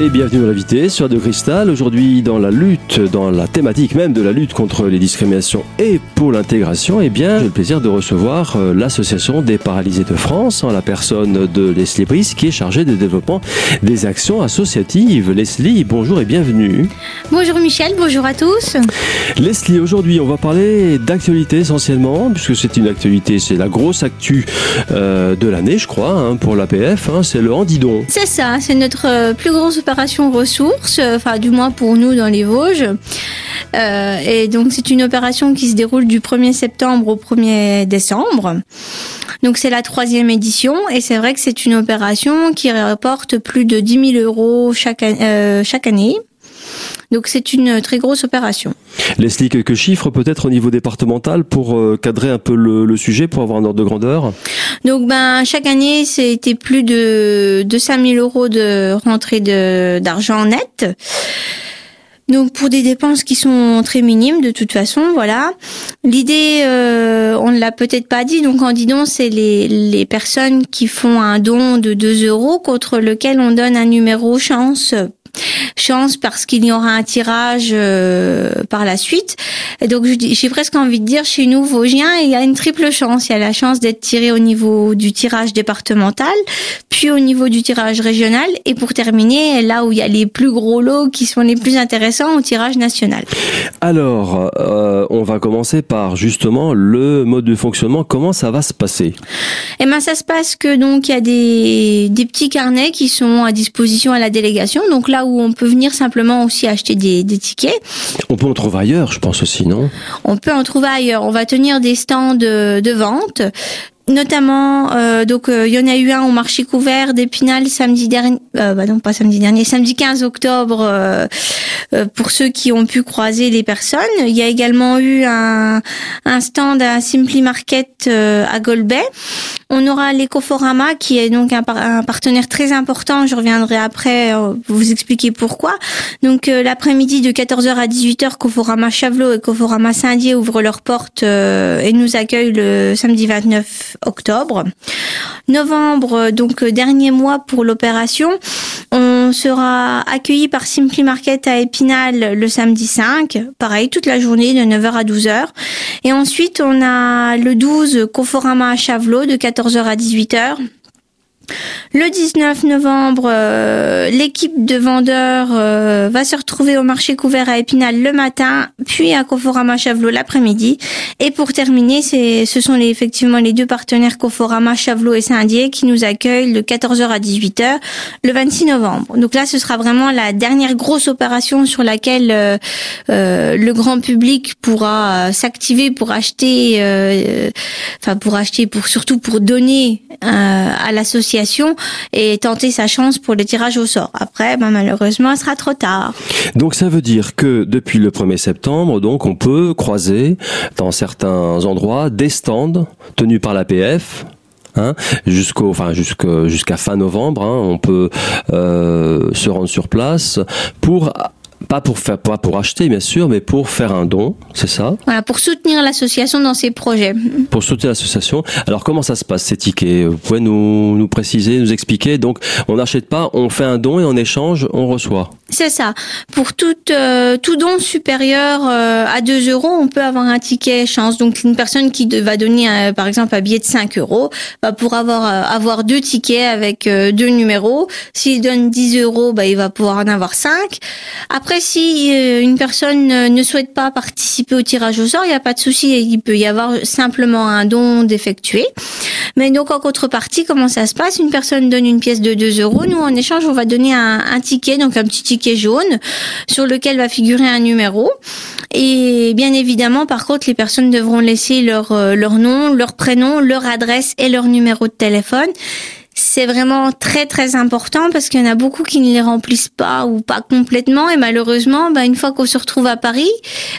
Et bienvenue à l'invité sur De Cristal. Aujourd'hui, dans la lutte, dans la thématique même de la lutte contre les discriminations et pour l'intégration, eh bien, j'ai le plaisir de recevoir euh, l'association des paralysés de France, en la personne de Leslie Brice, qui est chargée du développement des actions associatives. Leslie, bonjour et bienvenue. Bonjour Michel, bonjour à tous. Leslie, aujourd'hui, on va parler d'actualité essentiellement, puisque c'est une actualité, c'est la grosse actu euh, de l'année, je crois, hein, pour l'APF, hein, c'est le handidon. C'est ça, c'est notre euh, plus grosse opération euh, du moins pour nous dans les Vosges. Euh, et donc c'est une opération qui se déroule du 1er septembre au 1er décembre. Donc c'est la troisième édition et c'est vrai que c'est une opération qui rapporte plus de 10 000 euros chaque, euh, chaque année. Donc c'est une très grosse opération. Leslie, quelques chiffres peut-être au niveau départemental pour euh, cadrer un peu le, le, sujet, pour avoir un ordre de grandeur? Donc ben chaque année c'était plus de, de 5 000 euros de rentrée d'argent net. Donc pour des dépenses qui sont très minimes de toute façon, voilà. L'idée, euh, on ne l'a peut-être pas dit, donc en disant c'est les, les personnes qui font un don de 2 euros contre lequel on donne un numéro chance chance parce qu'il y aura un tirage euh, par la suite. Et donc j'ai presque envie de dire chez nous Vosgiens, il y a une triple chance. Il y a la chance d'être tiré au niveau du tirage départemental, puis au niveau du tirage régional et pour terminer là où il y a les plus gros lots qui sont les plus intéressants au tirage national. Alors, euh, on va commencer par justement le mode de fonctionnement. Comment ça va se passer? Eh ben ça se passe que donc il y a des, des petits carnets qui sont à disposition à la délégation. Donc là où on peut venir simplement aussi acheter des, des tickets. On peut en trouver ailleurs, je pense aussi, non? On peut en trouver ailleurs. On va tenir des stands de, de vente notamment euh, donc il euh, y en a eu un au marché couvert d'Épinal samedi dernier euh, bah non pas samedi dernier samedi 15 octobre euh, euh, pour ceux qui ont pu croiser les personnes. Il y a également eu un, un stand à Simply Market à Golbet on aura l'Ecoforama qui est donc un, un, partenaire très important. Je reviendrai après vous expliquer pourquoi. Donc l'après-midi de 14h à 18h Coforama Chavelot et Coforama Saint-Dié ouvrent leurs portes et nous accueillent le samedi 29 octobre. Novembre, donc euh, dernier mois pour l'opération, on sera accueilli par Simply Market à Épinal le samedi 5, pareil toute la journée de 9h à 12h. Et ensuite on a le 12 Conforama à Chavelot de 14h à 18h. Le 19 novembre, euh, l'équipe de vendeurs euh, va se retrouver au marché couvert à Épinal le matin, puis à Conforama Chavelot l'après-midi. Et pour terminer, ce sont effectivement les deux partenaires Conforama Chavelot et Saint-Dié qui nous accueillent de 14h à 18h le 26 novembre. Donc là, ce sera vraiment la dernière grosse opération sur laquelle euh, le grand public pourra s'activer pour acheter, enfin pour acheter, pour surtout pour donner à l'association et tenter sa chance pour le tirage au sort. Après, ben, malheureusement, ce sera trop tard. Donc ça veut dire que depuis le 1er septembre, donc on peut croiser dans certains endroits des stands tenus par l'APF Hein, jusqu'au enfin jusqu'à fin novembre hein, on peut euh, se rendre sur place pour pas pour faire, pas pour acheter bien sûr, mais pour faire un don, c'est ça Voilà, pour soutenir l'association dans ses projets. Pour soutenir l'association. Alors comment ça se passe ces tickets? Vous pouvez nous, nous préciser, nous expliquer? Donc on n'achète pas, on fait un don et en échange on reçoit. C'est ça. Pour tout, euh, tout don supérieur euh, à 2 euros, on peut avoir un ticket chance. Donc une personne qui va donner euh, par exemple un billet de 5 euros va pour avoir euh, avoir deux tickets avec deux numéros. S'il donne 10 euros, bah, il va pouvoir en avoir 5. Après si euh, une personne ne souhaite pas participer au tirage au sort, il n'y a pas de souci. Il peut y avoir simplement un don d'effectuer. Mais donc en contrepartie, comment ça se passe? Une personne donne une pièce de 2 euros. Nous, en échange, on va donner un, ticket, donc un petit ticket jaune, sur lequel va figurer un numéro. Et bien évidemment, par contre, les personnes devront laisser leur, euh, leur nom, leur prénom, leur adresse et leur numéro de téléphone c'est vraiment très très important parce qu'il y en a beaucoup qui ne les remplissent pas ou pas complètement. Et malheureusement bah, une fois qu'on se retrouve à Paris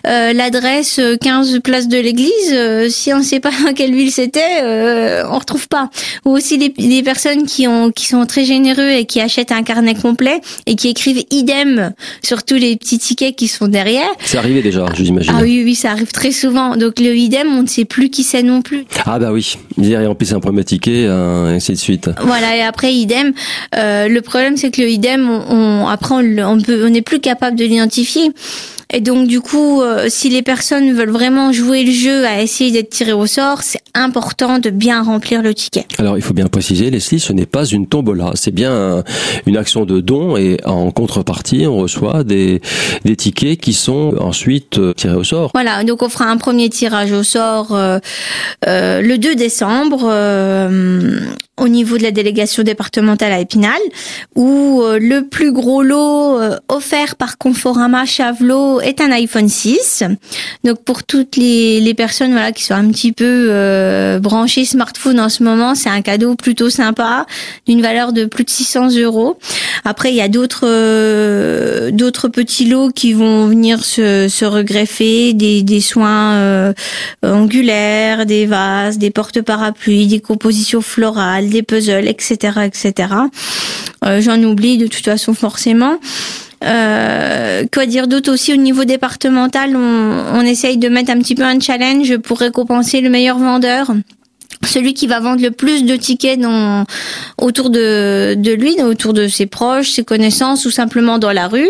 euh, l'adresse 15 euh, place de l'église euh, si on ne sait pas dans quelle ville c'était euh, on retrouve pas. Ou aussi les, les, personnes qui ont qui sont très généreux et qui achètent un carnet complet et qui écrivent idem sur tous les petits tickets qui sont derrière. C'est arrivé déjà je j'imagine ah oui oui ça arrive très souvent. Donc le idem on ne sait plus qui c'est non plus. Ah bah oui ils remplissent un premier ticket et ainsi de suite voilà et après idem. Euh, le problème, c'est que le idem, on, après, on, on peut, on n'est plus capable de l'identifier. Et donc du coup, euh, si les personnes veulent vraiment jouer le jeu à essayer d'être tirées au sort, c'est important de bien remplir le ticket. Alors il faut bien préciser, Leslie, ce n'est pas une tombola, c'est bien une action de don et en contrepartie, on reçoit des, des tickets qui sont ensuite euh, tirés au sort. Voilà, donc on fera un premier tirage au sort euh, euh le 2 décembre au niveau de la délégation départementale à Épinal, où le plus gros lot offert par Conforama Chavelot est un iPhone 6. Donc pour toutes les, les personnes voilà qui sont un petit peu euh, branchées smartphone en ce moment, c'est un cadeau plutôt sympa d'une valeur de plus de 600 euros. Après il y a d'autres euh, d'autres petits lots qui vont venir se, se regreffer, des, des soins euh, angulaires, des vases, des porte-parapluies, des compositions florales, des puzzles, etc., etc. J'en oublie de toute façon forcément. Euh, quoi dire d'autre aussi au niveau départemental, on, on essaye de mettre un petit peu un challenge pour récompenser le meilleur vendeur celui qui va vendre le plus de tickets dans, autour de, de lui, autour de ses proches, ses connaissances ou simplement dans la rue.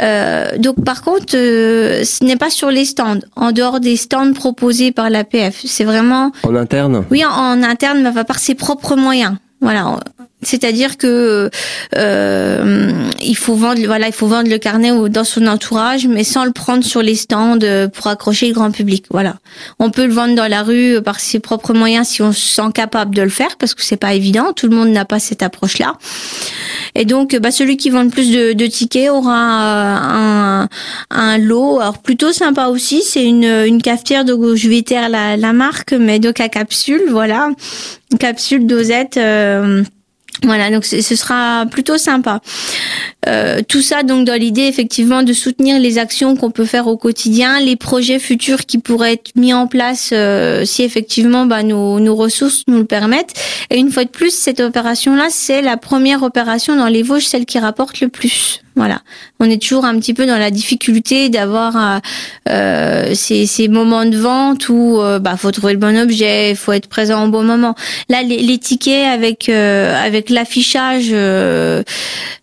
Euh, donc par contre, euh, ce n'est pas sur les stands, en dehors des stands proposés par l'APF. C'est vraiment... En interne? Oui, en, en interne, mais par ses propres moyens. Voilà, c'est-à-dire que euh, il faut vendre, voilà, il faut vendre le carnet dans son entourage, mais sans le prendre sur les stands euh, pour accrocher le grand public. Voilà, on peut le vendre dans la rue par ses propres moyens si on se sent capable de le faire, parce que c'est pas évident. Tout le monde n'a pas cette approche-là. Et donc, bah, celui qui vend le plus de, tickets aura un, un, lot. Alors plutôt sympa aussi, c'est une, cafetière de je vais taire la, la marque, mais donc à capsule, voilà, une capsule dosette. Euh, voilà, donc ce sera plutôt sympa. Euh, tout ça donc dans l'idée effectivement de soutenir les actions qu'on peut faire au quotidien, les projets futurs qui pourraient être mis en place euh, si effectivement bah, nos, nos ressources nous le permettent. Et une fois de plus, cette opération-là, c'est la première opération dans les Vosges, celle qui rapporte le plus. Voilà, on est toujours un petit peu dans la difficulté d'avoir euh, euh ces, moments de vente où euh, bah faut trouver le bon objet, il faut être présent au bon moment. Là, les, les tickets avec euh, avec l'affichage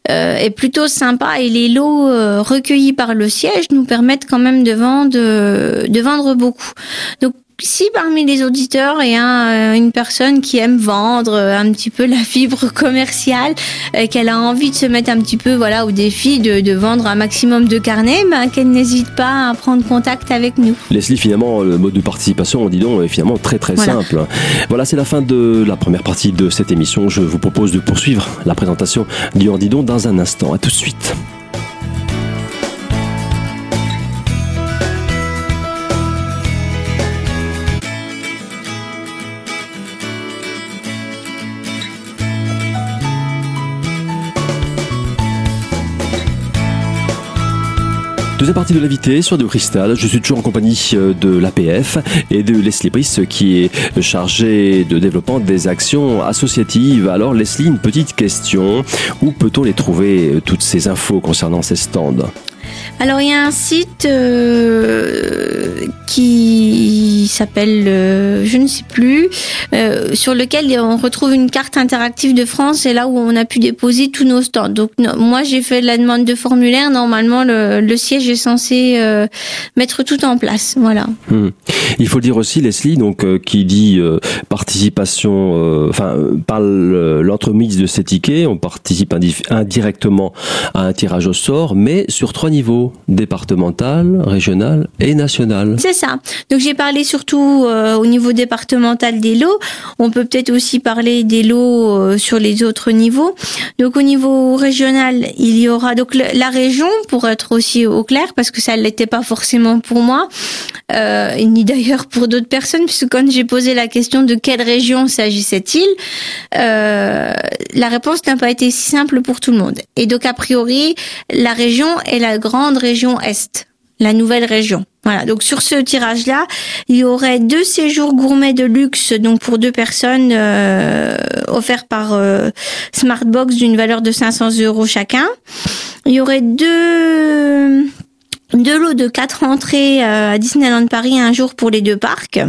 est plutôt sympa et les lots recueillis par le siège nous permettent quand même de vendre de vendre beaucoup. Donc si parmi les auditeurs il y a euh, une personne qui aime vendre euh, un petit peu la fibre commerciale, euh, qu'elle a envie de se mettre un petit peu voilà au défi de, de vendre un maximum de carnets, ben, qu'elle n'hésite pas à prendre contact avec nous. Leslie, finalement, le mode de participation, on dit donc, est finalement très très simple. Voilà, c'est la fin de la première partie de cette émission. Je vous propose de poursuivre la présentation du Handidon dans un instant. À tout de suite. Deuxième partie de l'invité sur De Cristal. Je suis toujours en compagnie euh, de l'APF et de Leslie Brice qui est chargée de développement des actions associatives. Alors Leslie, une petite question. Où peut-on les trouver, euh, toutes ces infos concernant ces stands? Alors il y a un site euh, qui s'appelle, euh, je ne sais plus, euh, sur lequel on retrouve une carte interactive de France et là où on a pu déposer tous nos stands. Donc moi j'ai fait la demande de formulaire. Normalement le, siège est censé mettre tout en place. Voilà. Hmm. Il faut dire aussi Leslie, donc qui dit participation, enfin par l'entremise de ces tickets, on participe indirectement à un tirage au sort, mais sur trois niveaux départemental, régional et national. C'est ça. Donc j'ai parlé surtout euh, au niveau départemental des lots. On peut peut-être aussi parler des lots euh, sur les autres niveaux. Donc au niveau régional, il y aura donc la région pour être aussi au clair parce que ça ne l'était pas forcément pour moi, euh, ni d'ailleurs pour d'autres personnes puisque quand j'ai posé la question de quelle région s'agissait-il, la réponse n'a pas été si simple pour tout le monde. Et donc a priori, la région est la grande région Est, la nouvelle région. Voilà, donc sur ce tirage-là, il y aurait deux séjours gourmets de luxe, donc pour deux personnes, euh, offerts par euh, Smartbox d'une valeur de 500 euros chacun. Il y aurait deux de l'eau de quatre entrées euh, à Disneyland Paris un jour pour les deux parcs.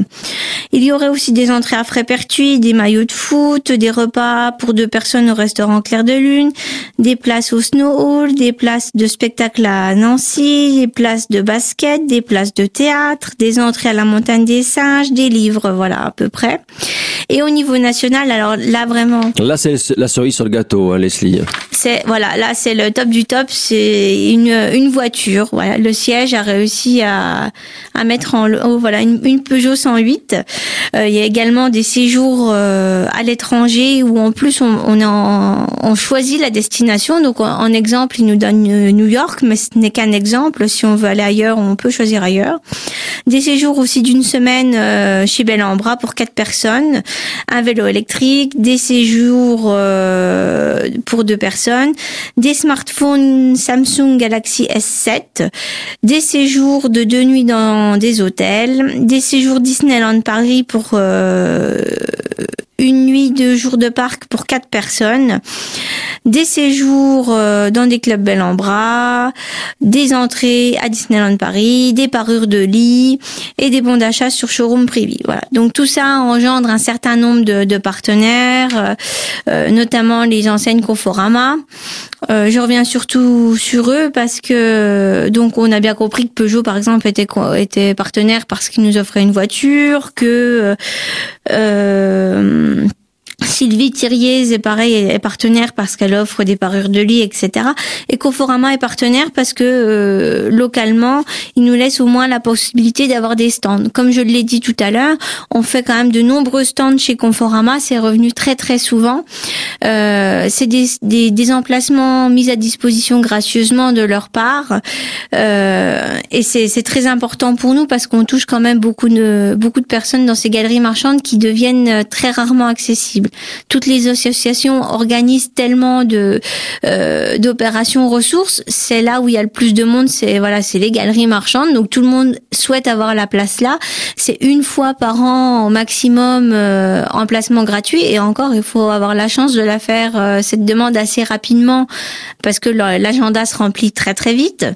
Il y aurait aussi des entrées à frais pertuis, des maillots de foot, des repas pour deux personnes au restaurant Clair de Lune, des places au Snow Hall, des places de spectacle à Nancy, des places de basket, des places de théâtre, des entrées à la montagne des singes, des livres, voilà à peu près. Et au niveau national, alors là vraiment. Là c'est la cerise sur le gâteau, hein, Leslie. C'est voilà, là c'est le top du top, c'est une une voiture, voilà le siège a réussi à, à mettre en oh, voilà une, une Peugeot 108. Euh, il y a également des séjours euh, à l'étranger où en plus on, on, en, on choisit la destination. Donc en, exemple, il nous donne euh, New York, mais ce n'est qu'un exemple. Si on veut aller ailleurs, on peut choisir ailleurs. Des séjours aussi d'une semaine euh, chez Bras pour quatre personnes, un vélo électrique, des séjours euh, pour deux personnes, des smartphones Samsung Galaxy S7, des séjours de deux nuits dans des hôtels, des séjours Disneyland Paris pour euh, une nuit, deux jours de parc pour quatre personnes, des séjours euh, dans des clubs bel en bras, des entrées à Disneyland Paris, des parures de lit et des bons d'achat sur showroom privé. Voilà. Donc tout ça engendre un certain nombre de, de partenaires, euh, euh, notamment les enseignes Conforama. Je reviens surtout sur eux parce que donc on a bien compris que Peugeot par exemple était était partenaire parce qu'il nous offrait une voiture, que euh, Sylvie Thiriez est pareil, est partenaire parce qu'elle offre des parures de lit, etc. Et Conforama est partenaire parce que euh, localement, il nous laisse au moins la possibilité d'avoir des stands. Comme je l'ai dit tout à l'heure, on fait quand même de nombreux stands chez Conforama, c'est revenu très très souvent. Euh, c'est des, des, emplacements mis à disposition gracieusement de leur part, euh, et c'est très important pour nous parce qu'on touche quand même beaucoup de beaucoup de personnes dans ces galeries marchandes qui deviennent très rarement accessibles. Toutes les associations organisent tellement de euh, d'opérations ressources. C'est là où il y a le plus de monde. C'est voilà, c'est les galeries marchandes. Donc tout le monde souhaite avoir la place là. C'est une fois par an au maximum euh, emplacement gratuit. Et encore, il faut avoir la chance de la faire euh, cette demande assez rapidement parce que l'agenda se remplit très très vite.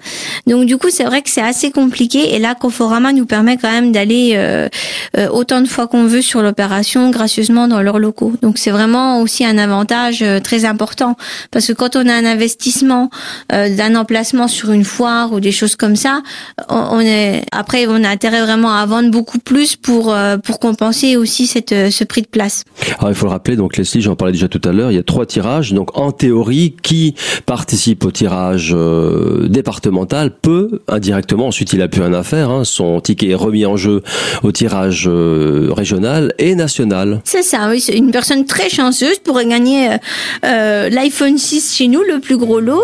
Donc du coup, c'est vrai que c'est assez compliqué. Et là, Conforama nous permet quand même d'aller euh, euh, autant de fois qu'on veut sur l'opération gracieusement dans leurs locaux. Donc c'est vraiment aussi un avantage euh, très important parce que quand on a un investissement euh, d'un emplacement sur une foire ou des choses comme ça, on, est après on a intérêt vraiment à vendre beaucoup plus pour euh, pour compenser aussi cette ce prix de place. Alors il faut le rappeler donc Leslie, j'en parlais déjà tout à l'heure, il y a trois tirages donc en théorie qui participe au tirage départemental peut indirectement ensuite il a plus rien à faire hein, son ticket est remis en jeu au tirage régional et national. C'est ça oui, c'est une personne très chanceuse pourrait gagner euh, euh l'iPhone 6 chez nous, le plus gros lot,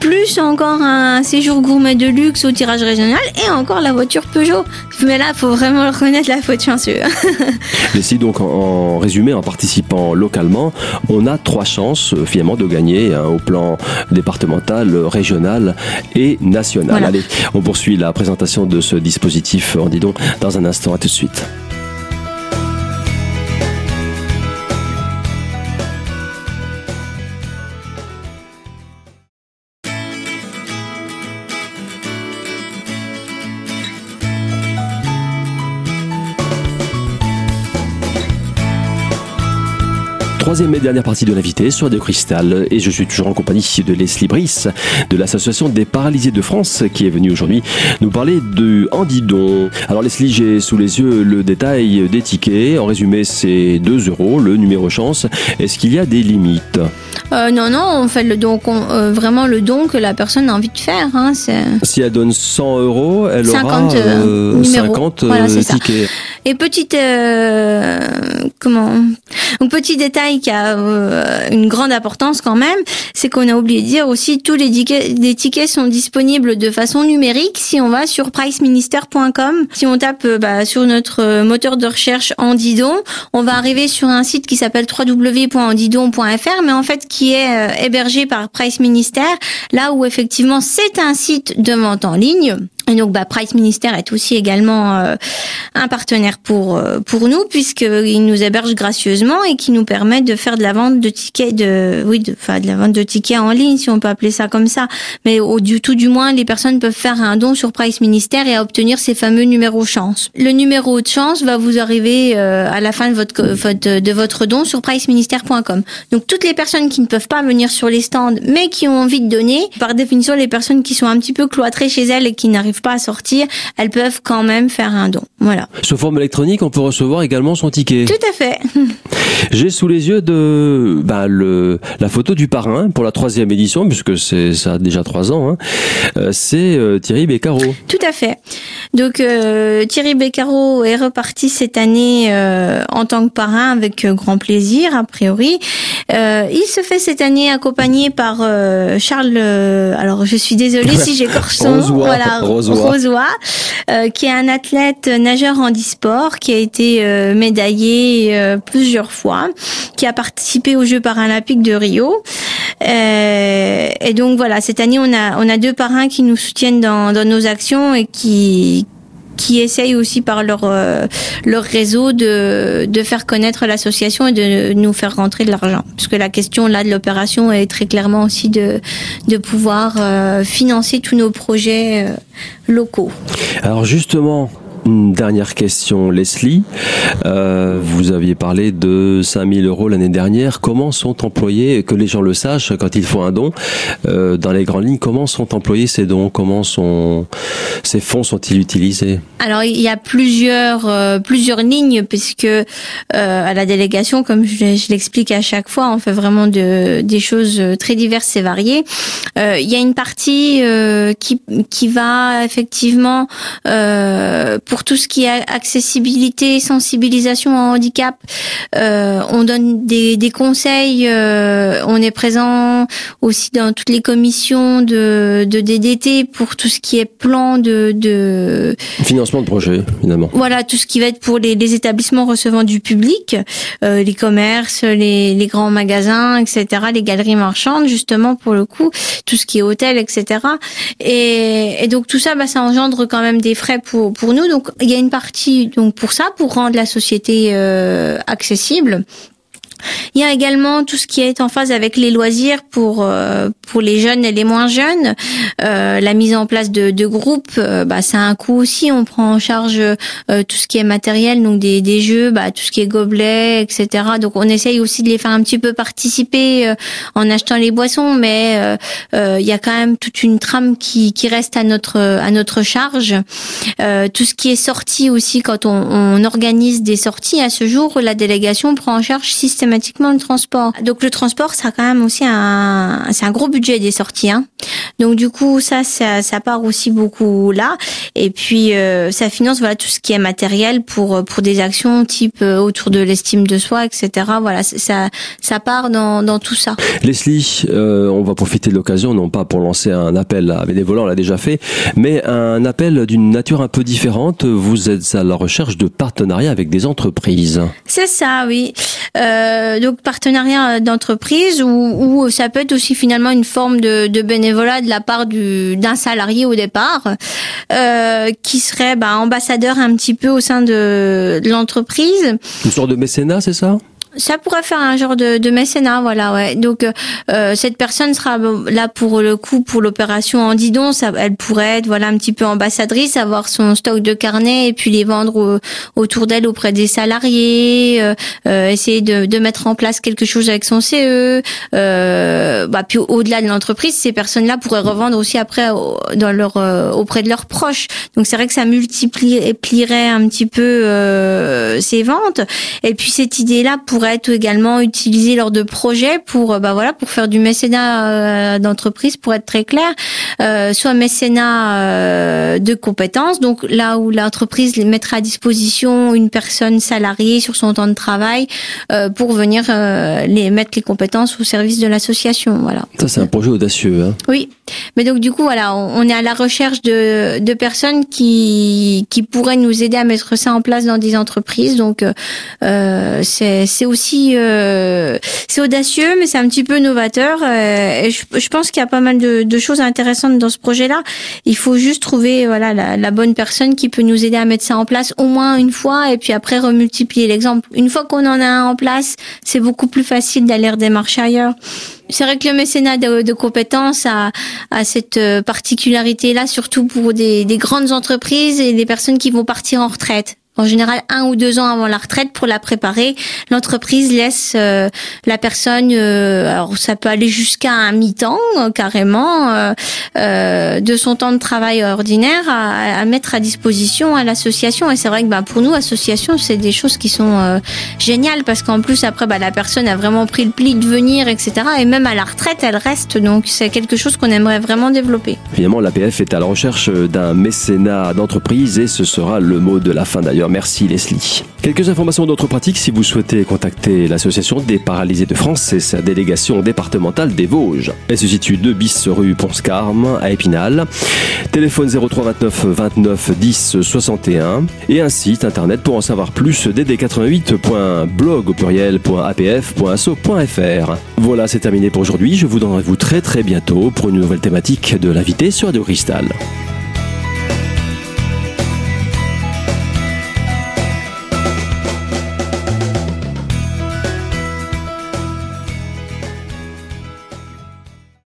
plus encore un séjour gourmet de luxe au tirage régional et encore la voiture Peugeot. Mais là, faut vraiment reconnaître la faute chanceux. Mais si donc en, résumé, en participant localement, on a trois chances euh, finalement de gagner hein, au plan départemental, régional et national. Allez, on poursuit la présentation de ce dispositif, en dit donc, dans un instant. À tout de suite. Troisième et dernière partie de l'invité sur Radio Cristal et je suis toujours en compagnie de Leslie Brice de l'association des paralysés de France qui est venue aujourd'hui nous parler de Handidon. Alors Leslie, j'ai sous les yeux le détail des tickets. En résumé, c'est 2 euros le numéro chance. Est-ce qu'il y a des limites? Euh, Non, non, on fait le don, euh, vraiment le don que la personne a envie de faire. Hein, si elle donne 100 euros, elle 50, aura euh, 50 euh, tickets. Et petite euh, comment? Donc petit détail qui a euh, une grande importance quand même, c'est qu'on a oublié de dire aussi tous les tickets, les tickets sont disponibles de façon numérique si on va sur priceminister.com. Si on tape euh, bah, sur notre moteur de recherche Andidon, on va arriver sur un site qui s'appelle www.andidon.fr, mais en fait qui est hébergé par Price Minister, là où effectivement c'est un site de vente en ligne Et donc, bah, Price Ministère est aussi également euh, un partenaire pour euh, pour nous puisqu'il nous héberge gracieusement et qui nous permet de faire de la vente de tickets de oui, de, enfin de la vente de tickets en ligne si on peut appeler ça comme ça. Mais au du tout du moins, les personnes peuvent faire un don sur Price Ministère et obtenir ces fameux numéros chance. Le numéro de chance va vous arriver euh, à la fin de votre de votre don sur priceministère.com. Donc toutes les personnes qui ne peuvent pas venir sur les stands mais qui ont envie de donner, par définition les personnes qui sont un petit peu cloîtrées chez elles et qui n'arrivent pas sortir, elles peuvent quand même faire un don. Voilà. Sous forme électronique, on peut recevoir également son ticket. Tout à fait. J'ai sous les yeux de bah, le, la photo du parrain pour la troisième édition, puisque c'est ça a déjà trois ans. Hein. Euh, c'est euh, Thierry Beccaro. Tout à fait. Donc euh, Thierry Beccaro est reparti cette année en tant que parrain avec grand plaisir, a priori. il se fait cette année accompagné par Charles. alors je suis désolée si j'écorche son nom. Voilà, Rosois, qui est un athlète nageur handisport qui a été médaillé plusieurs fois qui a participé aux Jeux paralympiques de Rio. Euh, et donc voilà, cette année on a deux parrains qui nous soutiennent dans, nos actions et qui essayent aussi par leur euh, réseau de faire connaître l'association et de nous faire rentrer de l'argent. Parce que la question là de l'opération est très clairement aussi de pouvoir euh, financer tous nos projets locaux. Alors justement, une dernière question, Leslie. Euh, vous aviez parlé de 5000 euros l'année dernière. Comment sont employés, que les gens le sachent, quand il faut un don, euh, dans les grandes lignes, comment sont employés ces dons? Comment sont ces fonds sont-ils utilisés? Alors il y a plusieurs euh, plusieurs lignes puisque à la délégation, comme je, l'explique à chaque fois, on fait vraiment de, des choses très diverses et variées. Il y a une partie qui qui va effectivement pour tout ce qui est accessibilité, sensibilisation au handicap, euh, on donne des, des conseils. Euh, on est présent aussi dans toutes les commissions de, de DDT pour tout ce qui est plan de, de financement de projet, évidemment. Voilà, tout ce qui va être pour les, les établissements recevant du public, euh, les commerces, les, les grands magasins, etc., les galeries marchandes, justement pour le coup, tout ce qui est hôtel, etc. Et, et donc tout ça, bah, ça engendre quand même des frais pour pour nous. Donc il y a une partie donc pour ça, pour rendre la société euh, accessible. Il y a également tout ce qui est en phase avec les loisirs pour euh, pour les jeunes et les moins jeunes. Euh, la mise en place de, de groupes, euh, bah, ça a un coût aussi. On prend en charge tout ce qui est matériel, donc des, des jeux, bah, tout ce qui est gobelets, etc. Donc on essaye aussi de les faire un petit peu participer en achetant les boissons, mais il y a quand même toute une trame qui, qui reste à notre à notre charge. tout ce qui est sorti aussi quand on, on organise des sorties à ce jour, la délégation prend en charge systématiquement systématiquement le transport. Donc le transport, ça a quand même aussi un, c'est un gros budget des sorties. Hein. Donc du coup, ça, ça, ça part aussi beaucoup là. Et puis euh, ça finance voilà tout ce qui est matériel pour pour des actions type euh, autour de l'estime de soi, etc. Voilà, ça ça part dans dans tout ça. Leslie, euh, on va profiter de l'occasion, non pas pour lancer un appel à bénévolat, on l'a déjà fait, mais un appel d'une nature un peu différente. Vous êtes à la recherche de partenariats avec des entreprises. C'est ça, oui. Euh, euh, donc partenariat d'entreprise ou, ça peut être aussi finalement une forme de, bénévolat de la part du d'un salarié au départ euh, qui serait bah, ambassadeur un petit peu au sein de, de l'entreprise. Une sorte de mécénat, c'est ça? Ça pourrait faire un genre de, de mécénat, voilà, ouais. Donc euh, euh cette personne sera là pour le coup pour l'opération en didon, ça, elle pourrait être voilà un petit peu ambassadrice, avoir son stock de carnets et puis les vendre autour d'elle auprès des salariés, euh, euh, essayer de, de, mettre en place quelque chose avec son CE. Euh, bah puis au-delà de l'entreprise, ces personnes-là pourraient revendre aussi après dans leur auprès de leurs proches. Donc c'est vrai que ça multiplierait un petit peu ces ventes. Et puis cette idée-là pourrait être également utilisé lors de projets pour euh, bah voilà pour faire du mécénat euh, d'entreprise pour être très clair. Euh, soit mécénat de compétences donc là où l'entreprise mettra à disposition une personne salariée sur son temps de travail pour venir les mettre les compétences au service de l'association voilà. Ça c'est un projet audacieux hein. oui. Mais donc du coup voilà on, est à la recherche de, de personnes qui qui pourraient nous aider à mettre ça en place dans des entreprises. Donc c'est c'est aussi aussi, euh, c'est audacieux, mais c'est un petit peu novateur. euh, je, je pense qu'il y a pas mal de, de choses intéressantes dans ce projet-là. Il faut juste trouver voilà la, la bonne personne qui peut nous aider à mettre ça en place au moins une fois, et puis après remultiplier l'exemple. Une fois qu'on en a un en place, c'est beaucoup plus facile d'aller redémarcher ailleurs. C'est vrai que le mécénat de, de compétences a, a cette euh, particularité-là, surtout pour des, des grandes entreprises et des personnes qui vont partir en retraite. En général, un ou deux ans avant la retraite, pour la préparer, l'entreprise laisse euh, la personne, euh, alors ça peut aller jusqu'à un mi-temps euh, carrément, euh, euh, de son temps de travail ordinaire à, à mettre à disposition à l'association. Et c'est vrai que bah, pour nous, association, c'est des choses qui sont euh, géniales parce qu'en plus après, bah, la personne a vraiment pris le pli de venir, etc. Et même à la retraite, elle reste. Donc c'est quelque chose qu'on aimerait vraiment développer. Finalement, l'APF est à la recherche d'un mécénat d'entreprise et ce sera le mot de la fin d'ailleurs. Merci Leslie. Quelques informations d'autres pratiques si vous souhaitez contacter l'association des paralysés de France, c'est sa délégation départementale des Vosges. Elle se situe 2 bis rue Ponscarme à Épinal. Téléphone 03 29 29 10 61 et un site internet pour en savoir plus dd88.blog au pluriel.apf.asso.fr. Voilà, c'est terminé pour aujourd'hui. Je vous donne rendez-vous très très bientôt pour une nouvelle thématique de l'invité sur Radio Cristal.